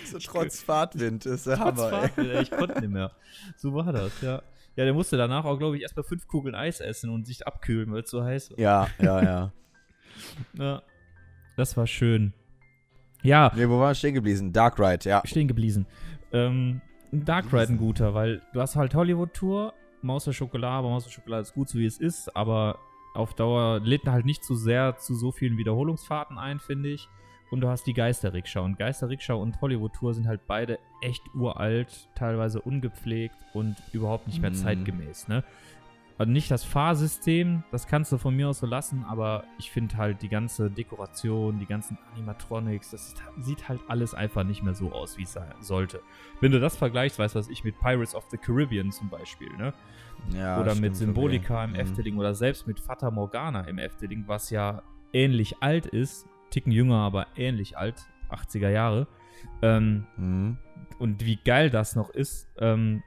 So trotz Fahrtwind ist der Trotz Hammer. Fahrtwind, ey, ich konnte nicht mehr. So war das, ja. Ja, der musste danach auch, glaube ich, erstmal fünf Kugeln Eis essen und sich abkühlen, weil es so heiß war. Ja, ja, ja. Ja. Das war schön. Ja, Nee, wo waren wir stehen geblieben? Dark Ride, ja. stehen geblieben. Ähm, Dark Ride ein guter, weil du hast halt Hollywood-Tour, Maus der Schokolade, aber Maus der Schokolade ist gut, so wie es ist, aber auf Dauer lädt halt nicht zu sehr zu so vielen Wiederholungsfahrten ein, finde ich. Und du hast die Geisterrikscha. Und Geisterrikscha und Hollywood-Tour sind halt beide echt uralt, teilweise ungepflegt und überhaupt nicht mehr Mhm. zeitgemäß, ne? Also nicht das Fahrsystem, das kannst du von mir aus so lassen, aber ich finde halt die ganze Dekoration, die ganzen Animatronics, das sieht, sieht halt alles einfach nicht mehr so aus, wie es sein sollte. Wenn du das vergleichst, weißt du, was ich mit Pirates of the Caribbean zum Beispiel, ne? ja oder mit Symbolika okay. im Mhm. Efteling oder selbst mit Fata Morgana im Efteling, was ja ähnlich alt ist, ticken jünger, aber ähnlich alt, 80er Jahre. Ähm, Mhm. und wie geil das noch ist, ähm,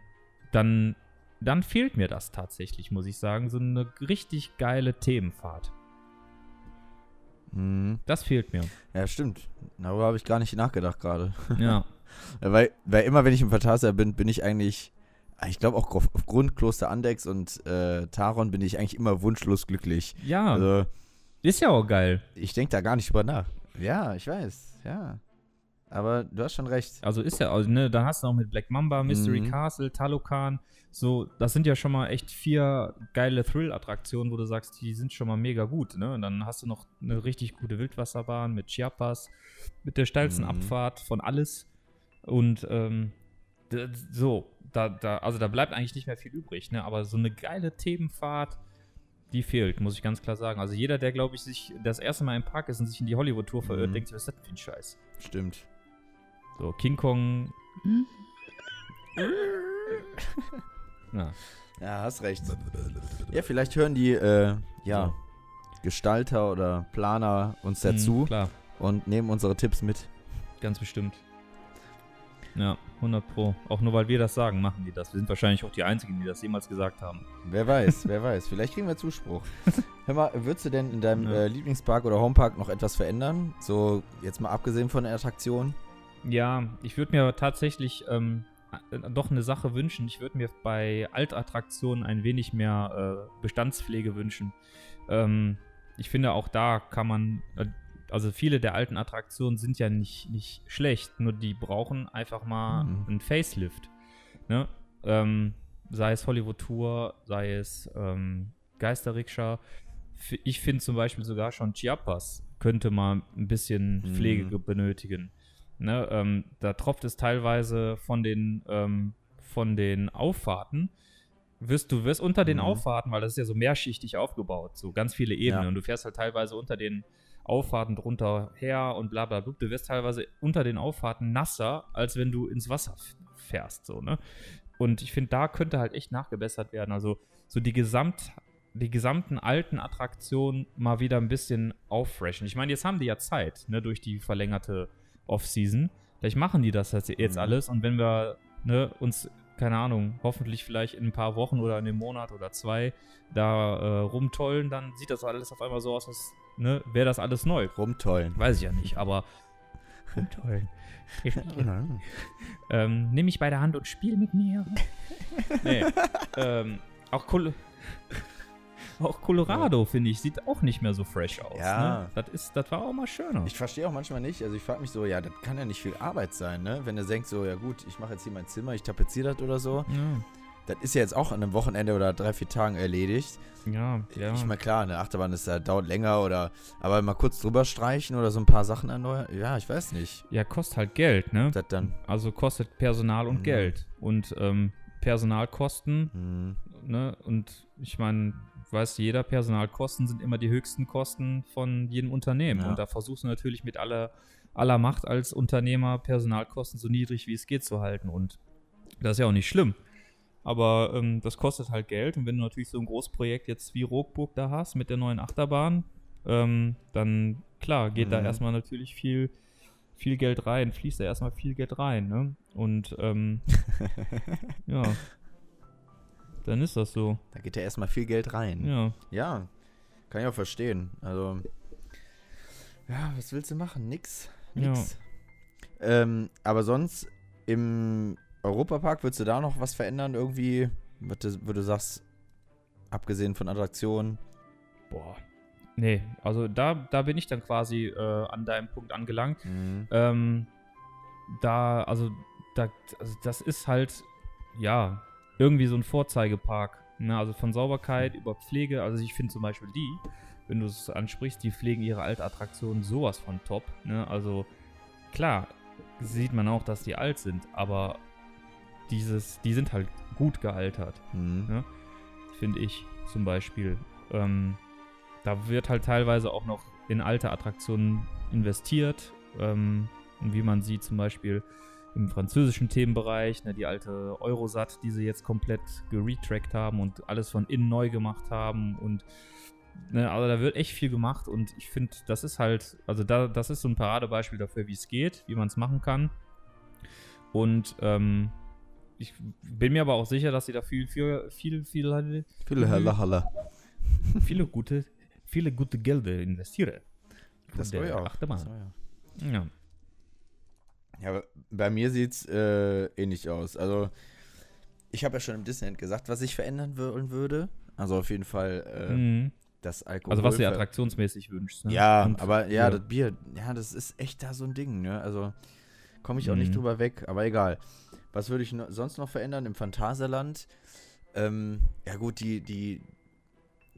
dann, dann fehlt mir das tatsächlich, muss ich sagen. So eine richtig geile Themenfahrt. Mhm. Das fehlt mir. Ja, stimmt. Darüber habe ich gar nicht nachgedacht gerade. Ja. Weil, weil immer, wenn ich im Phantasialand bin, bin ich eigentlich, ah, ich glaube auch auf- aufgrund Kloster Andex und äh, Taron bin ich eigentlich immer wunschlos glücklich. Ja, Also, ist ja auch geil. ich denke da gar nicht drüber nach. Ja, ich weiß, ja. Aber du hast schon recht. Also ist ja, also, ne, dann hast du noch mit Black Mamba, Mystery Mhm. Castle, Talokan, so, das sind ja schon mal echt vier geile Thrill-Attraktionen, wo du sagst, die sind schon mal mega gut, ne? Und dann hast du noch eine richtig gute Wildwasserbahn mit Chiapas, mit der steilsten Mhm. Abfahrt von alles. Und ähm, so, da, da, also da bleibt eigentlich nicht mehr viel übrig, ne? Aber so eine geile Themenfahrt, die fehlt, muss ich ganz klar sagen. Also jeder, der, glaube ich, sich das erste Mal im Park ist und sich in die Hollywood-Tour verirrt, Mhm. denkt sich, was ist das für ein Scheiß? Stimmt. So, King Kong. Ja. Ja, hast recht. Ja, vielleicht hören die, äh, ja, So. Gestalter oder Planer uns dazu Mhm, klar, und nehmen unsere Tipps mit. ganz bestimmt. Ja, 100 Pro. Auch nur weil wir das sagen, machen die das. Wir sind wahrscheinlich auch die Einzigen, die das jemals gesagt haben. Wer weiß, wer weiß. Vielleicht kriegen wir Zuspruch. Hör mal, würdest du denn in deinem Ja. äh, Lieblingspark oder Homepark noch etwas verändern? So, jetzt mal abgesehen von der Attraktion. Ja, ich würde mir tatsächlich ähm, äh, doch eine Sache wünschen. Ich würde mir bei Altattraktionen ein wenig mehr äh, Bestandspflege wünschen. Ähm, ich finde, auch da kann man, äh, also viele der alten Attraktionen sind ja nicht, nicht schlecht, nur die brauchen einfach mal Mhm. einen Facelift. Ne? Ähm, sei es Hollywood Tour, sei es ähm, Geisterrikscha. Ich finde zum Beispiel sogar schon Chiapas könnte mal ein bisschen Mhm. Pflege ge- benötigen. Ne, ähm, da tropft es teilweise von den, ähm, von den Auffahrten. Wirst, du wirst unter den Mhm. Auffahrten, weil das ist ja so mehrschichtig aufgebaut, so ganz viele Ebenen. Ja. Und du fährst halt teilweise unter den Auffahrten drunter her und bla bla bla. Du wirst teilweise unter den Auffahrten nasser, als wenn du ins Wasser fährst, so, ne? Und ich finde, da könnte halt echt nachgebessert werden. Also so die Gesamt, die gesamten alten Attraktionen mal wieder ein bisschen auffreshen. Ich meine, jetzt haben die ja Zeit, ne, durch die verlängerte Off-Season. Vielleicht machen die das jetzt Mhm. alles und wenn wir ne, uns, keine Ahnung, hoffentlich vielleicht in ein paar Wochen oder in einem Monat oder zwei da äh, rumtollen, dann sieht das alles auf einmal so aus, als ne, wäre das alles neu. Rumtollen. Weiß ich ja nicht, aber rumtollen. Ähm, nimm mich bei der Hand und spiel mit mir. nee. ähm, auch, Col auch Colorado, finde ich, sieht auch nicht mehr so fresh aus. Ja. Ne? Das, ist, das war auch mal schöner. Ich verstehe auch manchmal nicht, also ich frage mich so, ja, das kann ja nicht viel Arbeit sein, ne? Wenn du denkst so, ja gut, ich mache jetzt hier mein Zimmer, ich tapeziere das oder so. ja, Das ist ja jetzt auch an einem Wochenende oder drei, vier Tagen erledigt. ja, ja. Ich meine, klar, eine Achterbahn ist da, dauert länger oder, aber mal kurz drüber streichen oder so ein paar Sachen erneuern, ja, ich weiß nicht. ja, kostet halt Geld, ne? Das dann, Also kostet Personal und Mhm. Geld. Und ähm, Personalkosten, hm, ne? Und ich meine, weiß jeder, Personalkosten sind immer die höchsten Kosten von jedem Unternehmen. Ja. Und da versuchst du natürlich mit aller, aller Macht als Unternehmer Personalkosten so niedrig wie es geht zu halten. Und das ist ja auch nicht schlimm. Aber ähm, das kostet halt Geld. Und wenn du natürlich so ein Großprojekt jetzt wie Rockburg da hast mit der neuen Achterbahn, ähm, dann klar, geht da Mhm. erstmal natürlich viel, viel Geld rein, fließt da erstmal viel Geld rein. Ne? Und ähm, ja, dann ist das so. da geht ja erstmal viel Geld rein. Ja, Ja, kann ich auch verstehen. Also, ja, was willst du machen? Nix. Ja. Nix. Ähm, aber sonst im Europapark würdest du da noch was verändern? Irgendwie, was du, wo du sagst, abgesehen von Attraktionen? Boah. Nee, also da, da bin ich dann quasi äh, an deinem Punkt angelangt. Mhm. Ähm, da, also, da, also das ist halt, ja, irgendwie so ein Vorzeigepark. Ne? Also von Sauberkeit über Pflege. Also ich finde zum Beispiel die, wenn du es ansprichst, die pflegen ihre alte Attraktion sowas von top. Ne? Also klar, sieht man auch, dass die alt sind, aber dieses, die sind halt gut gealtert Mhm. Ja. finde ich zum Beispiel. Ähm, da wird halt teilweise auch noch in alte Attraktionen investiert, ähm, wie man sieht zum Beispiel im französischen Themenbereich, ne, die alte Eurosat, die sie jetzt komplett geretrackt haben und alles von innen neu gemacht haben und ne, also da wird echt viel gemacht und ich finde, das ist halt, also da, das ist so ein Paradebeispiel dafür, wie es geht, wie man es machen kann. Und ähm, ich bin mir aber auch sicher, dass sie da viel, viel, viel, viel, Viele Halle, Halle. viele gute, viele gute Gelder investieren. Das war ja auch. Das war ja. Ja. Ja, bei mir sieht's äh, ähnlich aus. Also, ich habe ja schon im Disneyland gesagt, was ich verändern wollen würde. Also auf jeden Fall äh, Mhm. das Alkohol. Also was du dir attraktionsmäßig wünschst. Ne? Ja, Und- aber ja, ja. das Bier, ja, das ist echt da so ein Ding, ne? Also komme ich auch nicht Mhm. drüber weg, aber egal. Was würde ich no sonst noch verändern im Phantasialand? Ähm, ja gut, die, die,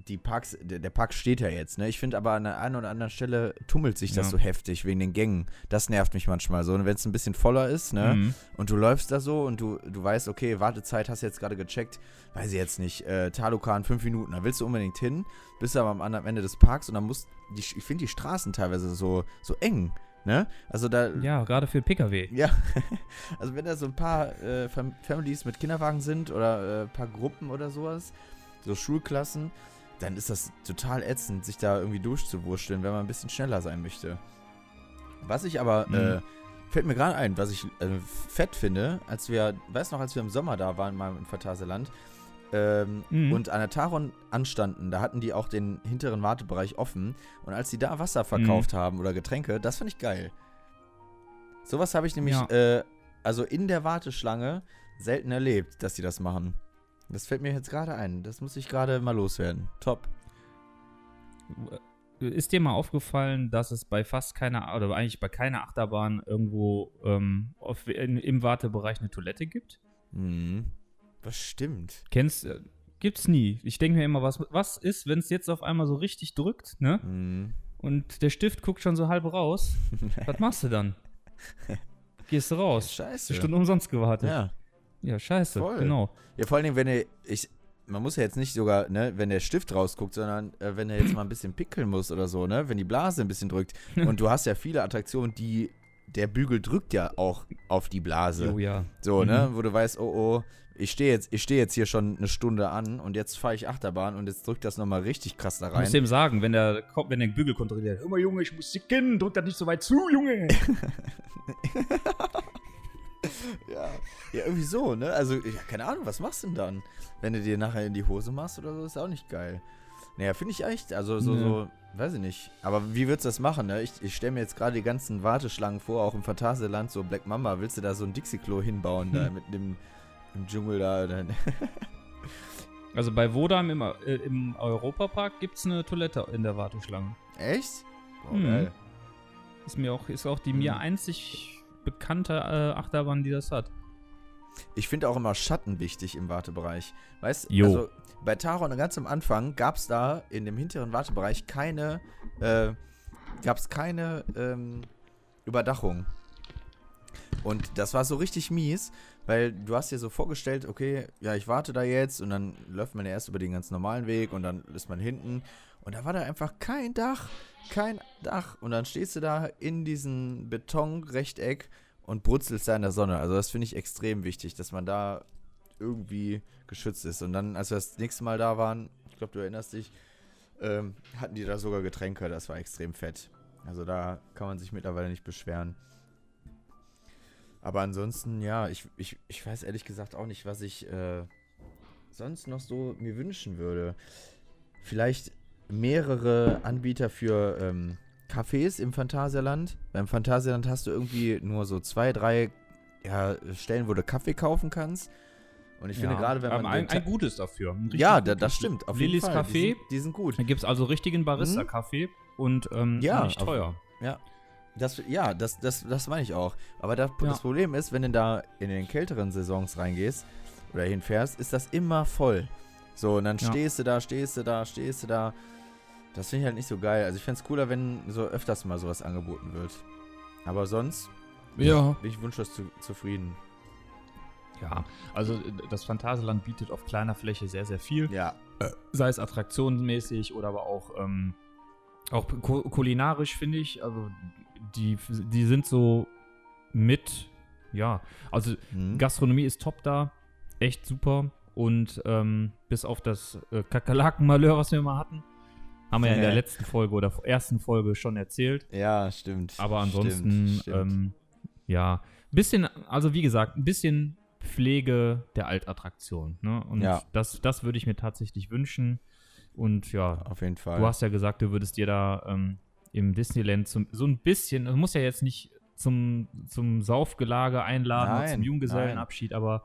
die Parks, der, der Park steht ja jetzt, ne? Ich finde aber an der einen oder anderen Stelle tummelt sich das Ja. so heftig wegen den Gängen. Das nervt mich manchmal so. Und wenn es ein bisschen voller ist, ne? Mhm. Und du läufst da so und du, du weißt, okay, Wartezeit hast du jetzt gerade gecheckt, weiß ich jetzt nicht, äh, Talokan fünf Minuten, da willst du unbedingt hin, bist aber am anderen Ende des Parks und dann musst, die, ich finde die Straßen teilweise so, so eng, ne? Also da, Ja, gerade für PKW. ja, also wenn da so ein paar äh, Fam Families mit Kinderwagen sind oder äh, ein paar Gruppen oder sowas, so Schulklassen, dann ist das total ätzend, sich da irgendwie durchzuwurschteln, wenn man ein bisschen schneller sein möchte. Was ich aber, Mhm. äh, fällt mir gerade ein, was ich äh, fett finde, als wir, weißt noch, als wir im Sommer da waren, mal im Phantasialand, ähm, Mhm. und an der Taron anstanden, da hatten die auch den hinteren Wartebereich offen. Und als die da Wasser verkauft haben oder Getränke, das fand ich geil. Sowas habe ich nämlich, Ja. äh, also in der Warteschlange selten erlebt, dass die das machen. Das fällt mir jetzt gerade ein. Das muss ich gerade mal loswerden. Top. Ist dir mal aufgefallen, dass es bei fast keiner, oder eigentlich bei keiner Achterbahn irgendwo ähm, auf, in, im Wartebereich eine Toilette gibt? Mhm. Was stimmt? Kennst äh, Gibt's nie. Ich denke mir immer, was, was ist, wenn es jetzt auf einmal so richtig drückt, ne? Mhm. Und der Stift guckt schon so halb raus. Was machst du dann? Gehst du raus. Scheiße. Eine Stunde umsonst gewartet. Ja, Ja. scheiße. Voll. Genau. Ja, vor allen Dingen, wenn er, ich, man muss ja jetzt nicht sogar, ne, wenn der Stift rausguckt, sondern äh, wenn er jetzt mal ein bisschen pickeln muss oder so, ne, wenn die Blase ein bisschen drückt. Und du hast ja viele Attraktionen, die, der Bügel drückt ja auch auf die Blase. Oh ja. So, ne, Mhm. wo du weißt, oh, oh, ich stehe jetzt, ich stehe jetzt hier schon eine Stunde an und jetzt fahre ich Achterbahn und jetzt drückt das nochmal richtig krass da Ich muss rein. dem sagen, wenn der, wenn der Bügel kontrolliert, hör mal Junge, ich muss sicken, drück das nicht so weit zu, Junge. Ja, ja, irgendwie so, ne? Also, ja, keine Ahnung, was machst du denn dann? Wenn du dir nachher in die Hose machst oder so, ist auch nicht geil. Naja, finde ich echt, also so, Nee. so, weiß ich nicht. Aber wie würdest du das machen, ne? Ich, ich stelle mir jetzt gerade die ganzen Warteschlangen vor, auch im Phantasialand, so Black Mamba, willst du da so ein Dixie-Klo hinbauen, da Hm. mit dem im Dschungel da? Also bei Vodam im, äh, im Europapark gibt es eine Toilette in der Warteschlange. echt? Boah, Mhm. geil. Ist mir auch, ist auch die mir Mhm. einzig bekannte äh, Achterbahn, die das hat. Ich finde auch immer Schatten wichtig im Wartebereich. Weißt du, also bei Taron ganz am Anfang gab es da in dem hinteren Wartebereich keine, äh, gab es keine ähm, Überdachung. Und das war so richtig mies, weil du hast dir so vorgestellt, okay, ja, ich warte da jetzt und dann läuft man ja erst über den ganz normalen Weg und dann ist man hinten. Und da war da einfach kein Dach, kein Dach. Und dann stehst du da in diesem Betonrechteck und brutzelst da in der Sonne. Also das finde ich extrem wichtig, dass man da irgendwie geschützt ist. Und dann, als wir das nächste Mal da waren, ich glaube, du erinnerst dich, ähm, hatten die da sogar Getränke. Das war extrem fett. Also da kann man sich mittlerweile nicht beschweren. Aber ansonsten, ja, ich, ich, ich weiß ehrlich gesagt auch nicht, was ich äh, sonst noch so mir wünschen würde. Vielleicht mehrere Anbieter für ähm, Cafés im Phantasialand. Beim Phantasialand hast du irgendwie nur so zwei, drei ja, Stellen, wo du Kaffee kaufen kannst. Und ich finde gerade, wenn man. Ein, ein gutes dafür. Ein ja, da, das stimmt. Auf Lillys jeden Fall. Café. Die sind, die sind gut. Da gibt es also richtigen Barista-Kaffee und ähm, Ja, nicht auf- teuer. Das, ja, das, das, das meine ich auch. Aber das, Ja. das Problem ist, wenn du da in den kälteren Saisons reingehst oder hinfährst, ist das immer voll. So, und dann Ja. stehst du da, stehst du da, stehst du da. Das finde ich halt nicht so geil. Also ich fände es cooler, wenn so öfters mal sowas angeboten wird. Aber sonst Ja. bin ich wunschlos zu, zufrieden. Ja, also äh, das Phantasialand bietet auf kleiner Fläche sehr, sehr viel. Ja. sei es attraktionsmäßig oder aber auch, ähm, auch ku kulinarisch, finde ich. Also die, die sind so mit, ja, also Hm. Gastronomie ist top da, echt super. Und ähm, bis auf das äh, Kakerlaken-Malheur, was wir mal hatten, haben wir ja in der letzten Folge oder ersten Folge schon erzählt. Ja, stimmt. Aber ansonsten, Stimmt, stimmt. Ähm, ja, bisschen, also wie gesagt, ein bisschen Pflege der Altattraktion. Ne? Und Ja. das, das würde ich mir tatsächlich wünschen. Und ja, Auf jeden Fall. du hast ja gesagt, du würdest dir da ähm, im Disneyland zum, so ein bisschen, du musst ja jetzt nicht zum, zum Saufgelage einladen oder Nein, zum Junggesellenabschied, aber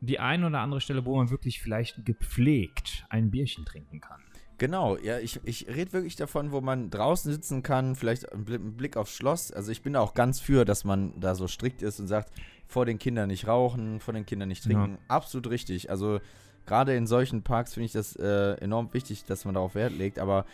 die eine oder andere Stelle, wo man wirklich vielleicht gepflegt ein Bierchen trinken kann. Genau, ja, ich, ich rede wirklich davon, wo man draußen sitzen kann, vielleicht einen Bli- einen Blick aufs Schloss. Also ich bin da auch ganz für, dass man da so strikt ist und sagt, vor den Kindern nicht rauchen, vor den Kindern nicht trinken. Absolut richtig. Also gerade in solchen Parks finde ich das äh, enorm wichtig, dass man darauf Wert legt, aber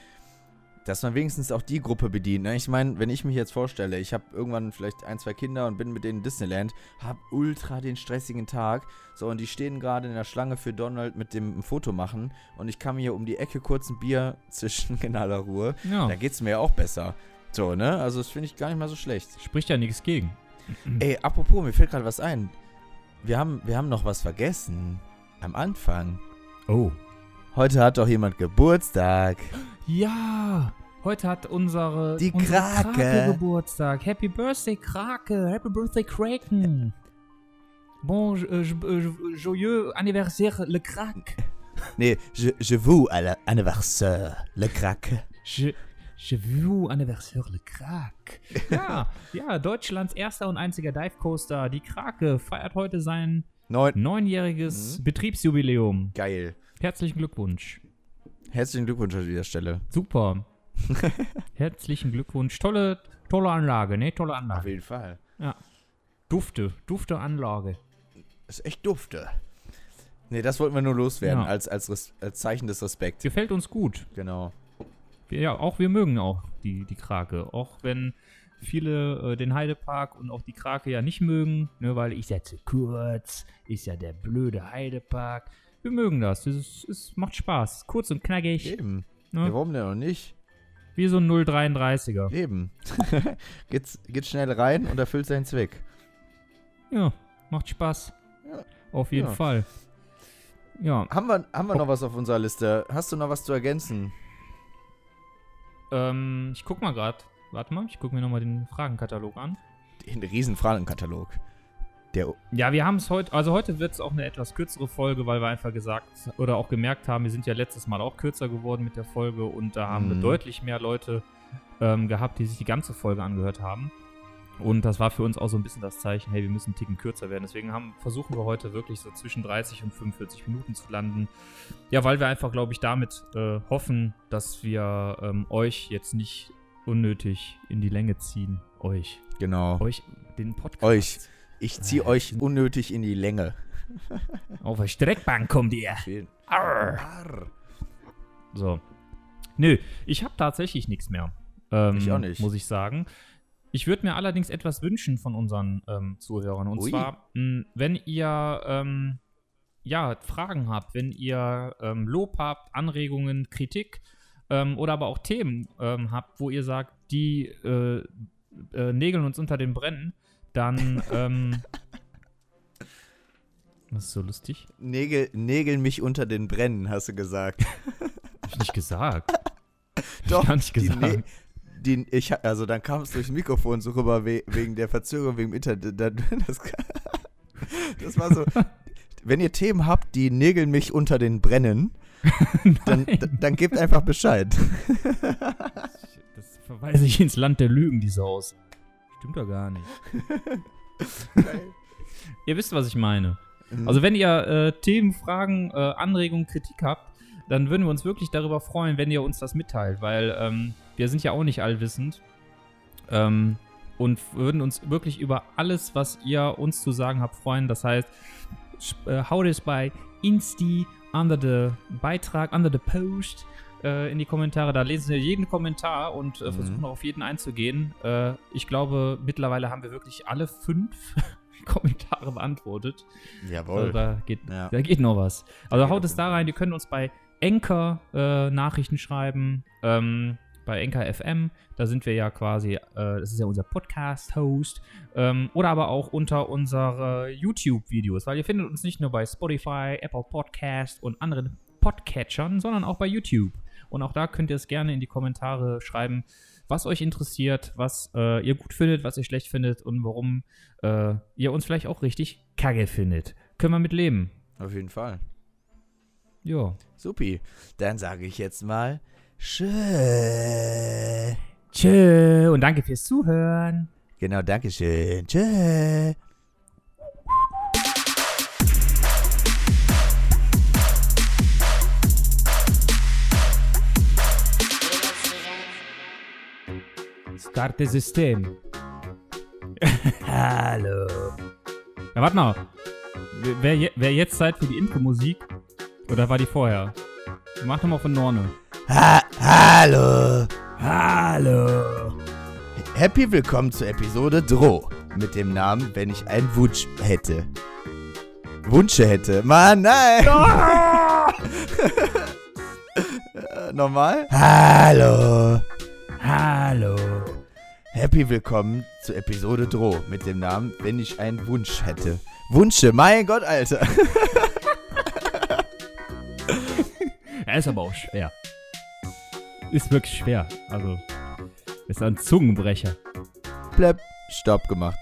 dass man wenigstens auch die Gruppe bedient. Ne? Ich meine, wenn ich mich jetzt vorstelle, ich habe irgendwann vielleicht ein, zwei Kinder und bin mit denen in Disneyland, habe ultra den stressigen Tag, so und die stehen gerade in der Schlange für Donald mit dem Foto machen und ich kann mir hier um die Ecke kurz ein Bier zwischen in aller Ruhe. Ja, Da geht's mir auch besser. So, ne? Also das finde ich gar nicht mal so schlecht. spricht ja nichts gegen. Ey, apropos, mir fällt gerade was ein. Wir haben, wir haben noch was vergessen. Am Anfang. Oh. Heute hat doch jemand Geburtstag. Ja, heute hat unsere, Die unsere Krake. Geburtstag. Happy Birthday, Krake. Happy Birthday, Kraken. Bon, euh, jo- euh, jo- joyeux anniversaire, le Krake. Nee, je, je vous à l'anniversaire, le crack. Je, je veux anniversaire, le Krake. Ja, ja, Deutschlands erster und einziger Dive Coaster, die Krake, feiert heute sein Neun. neunjähriges Mhm. Betriebsjubiläum. Geil. Herzlichen Glückwunsch. Herzlichen Glückwunsch an dieser Stelle. Super. Herzlichen Glückwunsch. Tolle, tolle Anlage, ne? Tolle Auf Anlage. jeden Fall. Dufte, Dufte Anlage. Ist echt dufte. Nee, das wollten wir nur loswerden, Ja. als, als, als Zeichen des Respekts. Gefällt uns gut. Genau. Ja, auch wir mögen auch die, die Krake. Auch wenn viele äh, den Heidepark und auch die Krake ja nicht mögen, ne, weil ja zu kurz, ist ja der blöde Heidepark. Wir mögen das. Es, es macht Spaß. Kurz und knackig. Eben. Ne? Ja, warum denn noch nicht? Wie so ein 033er. Eben. geht's, geht schnell rein und erfüllt seinen Zweck. Ja, macht Spaß. Ja. Auf jeden Ja. Fall. Ja, Haben wir, haben wir noch was auf unserer Liste? Hast du noch was zu ergänzen? ähm, ich guck mal gerade. Warte mal, ich guck mir nochmal den Fragenkatalog an. Den riesen Fragenkatalog. Der, Ja, wir haben es heute, also heute wird es auch eine etwas kürzere Folge, weil wir einfach gesagt oder auch gemerkt haben, wir sind ja letztes Mal auch kürzer geworden mit der Folge und da haben wir Mhm. deutlich mehr Leute ähm, gehabt, die sich die ganze Folge angehört haben. Und das war für uns auch so ein bisschen das Zeichen, hey, wir müssen einen Ticken kürzer werden. Deswegen haben, versuchen wir heute wirklich so zwischen 30 und 45 Minuten zu landen. Ja, weil wir einfach, glaube ich, damit äh, hoffen, dass wir ähm, euch jetzt nicht unnötig in die Länge ziehen. Euch. genau. Euch, den Podcast. Euch. Ich ziehe euch unnötig in die Länge. Auf der Streckbank kommt ihr. Arr. Arr. So. Nö, ich habe tatsächlich nichts mehr. Ähm, Ich auch nicht. Muss ich sagen. Ich würde mir allerdings etwas wünschen von unseren ähm, Zuhörern. Und Ui. zwar, mh, wenn ihr ähm, ja, Fragen habt, wenn ihr ähm, Lob habt, Anregungen, Kritik ähm, oder aber auch Themen ähm, habt, wo ihr sagt, die äh, äh, nägeln uns unter den Brennen, dann. ähm, was ist so lustig? Nägel, Nägel mich unter den Brennen, hast du gesagt. Hab ich nicht gesagt. Doch, Gar nicht die gesagt. Die, ich, also dann kam es durchs Mikrofon so rüber we, wegen der Verzögerung, wegen dem Internet. Da- Das, das war so. Wenn ihr Themen habt, die Nägel mich unter den Brennen, dann, dann gebt einfach Bescheid. Das ver Verweise ich ins Land der Lügen, diese Aussage. Stimmt doch gar nicht. ihr wisst, was ich meine. Mhm. Also wenn ihr äh, Themen, Fragen, äh, Anregungen, Kritik habt, dann würden wir uns wirklich darüber freuen, wenn ihr uns das mitteilt, weil ähm, wir sind ja auch nicht allwissend. Ähm, und würden uns wirklich über alles, was ihr uns zu sagen habt, freuen. Das heißt, äh, haut es bei Insti under the Beitrag, under the Post äh, in die Kommentare. Da lesen wir jeden Kommentar und äh, Mhm. versuchen auf jeden einzugehen. Äh, ich glaube, mittlerweile haben wir wirklich alle fünf Kommentare beantwortet. Also Jawohl. da, geht, Ja. da geht noch was. Also geht haut es da rein. Ihr könnt uns bei Anchor äh, Nachrichten schreiben. Ähm, bei Anchor FM. Da sind wir ja quasi, äh, das ist ja unser Podcast-Host. Ähm, oder aber auch unter unsere YouTube-Videos. Weil ihr findet uns nicht nur bei Spotify, Apple Podcast und anderen Podcatchern, sondern auch bei YouTube. Und auch da könnt ihr es gerne in die Kommentare schreiben, was euch interessiert, was äh, ihr gut findet, was ihr schlecht findet und warum äh, ihr uns vielleicht auch richtig kacke findet. Können wir mit leben. Auf jeden Fall. Ja. Supi. Dann sage ich jetzt mal Tschö. Tschö und danke fürs Zuhören. Genau, Dankeschön. Tschö. Starte System. Hallo. Ja, warte mal. Wäre je, wär jetzt Zeit für die Intro-Musik? Oder war die vorher? Mach doch mal von Norne. Ha Hallo. Hallo. Happy willkommen zur Episode Droh. Mit dem Namen, wenn ich einen Wunsch hätte. Wunsche hätte. Mann, nein. Äh, Nochmal? Hallo. Hallo. Happy willkommen zur Episode Droh. Mit dem Namen, wenn ich einen Wunsch hätte. Wunsche, mein Gott, Alter. Er ist aber auch schwer. Ist wirklich schwer. Also, ist ein Zungenbrecher. Bleib, Stopp gemacht.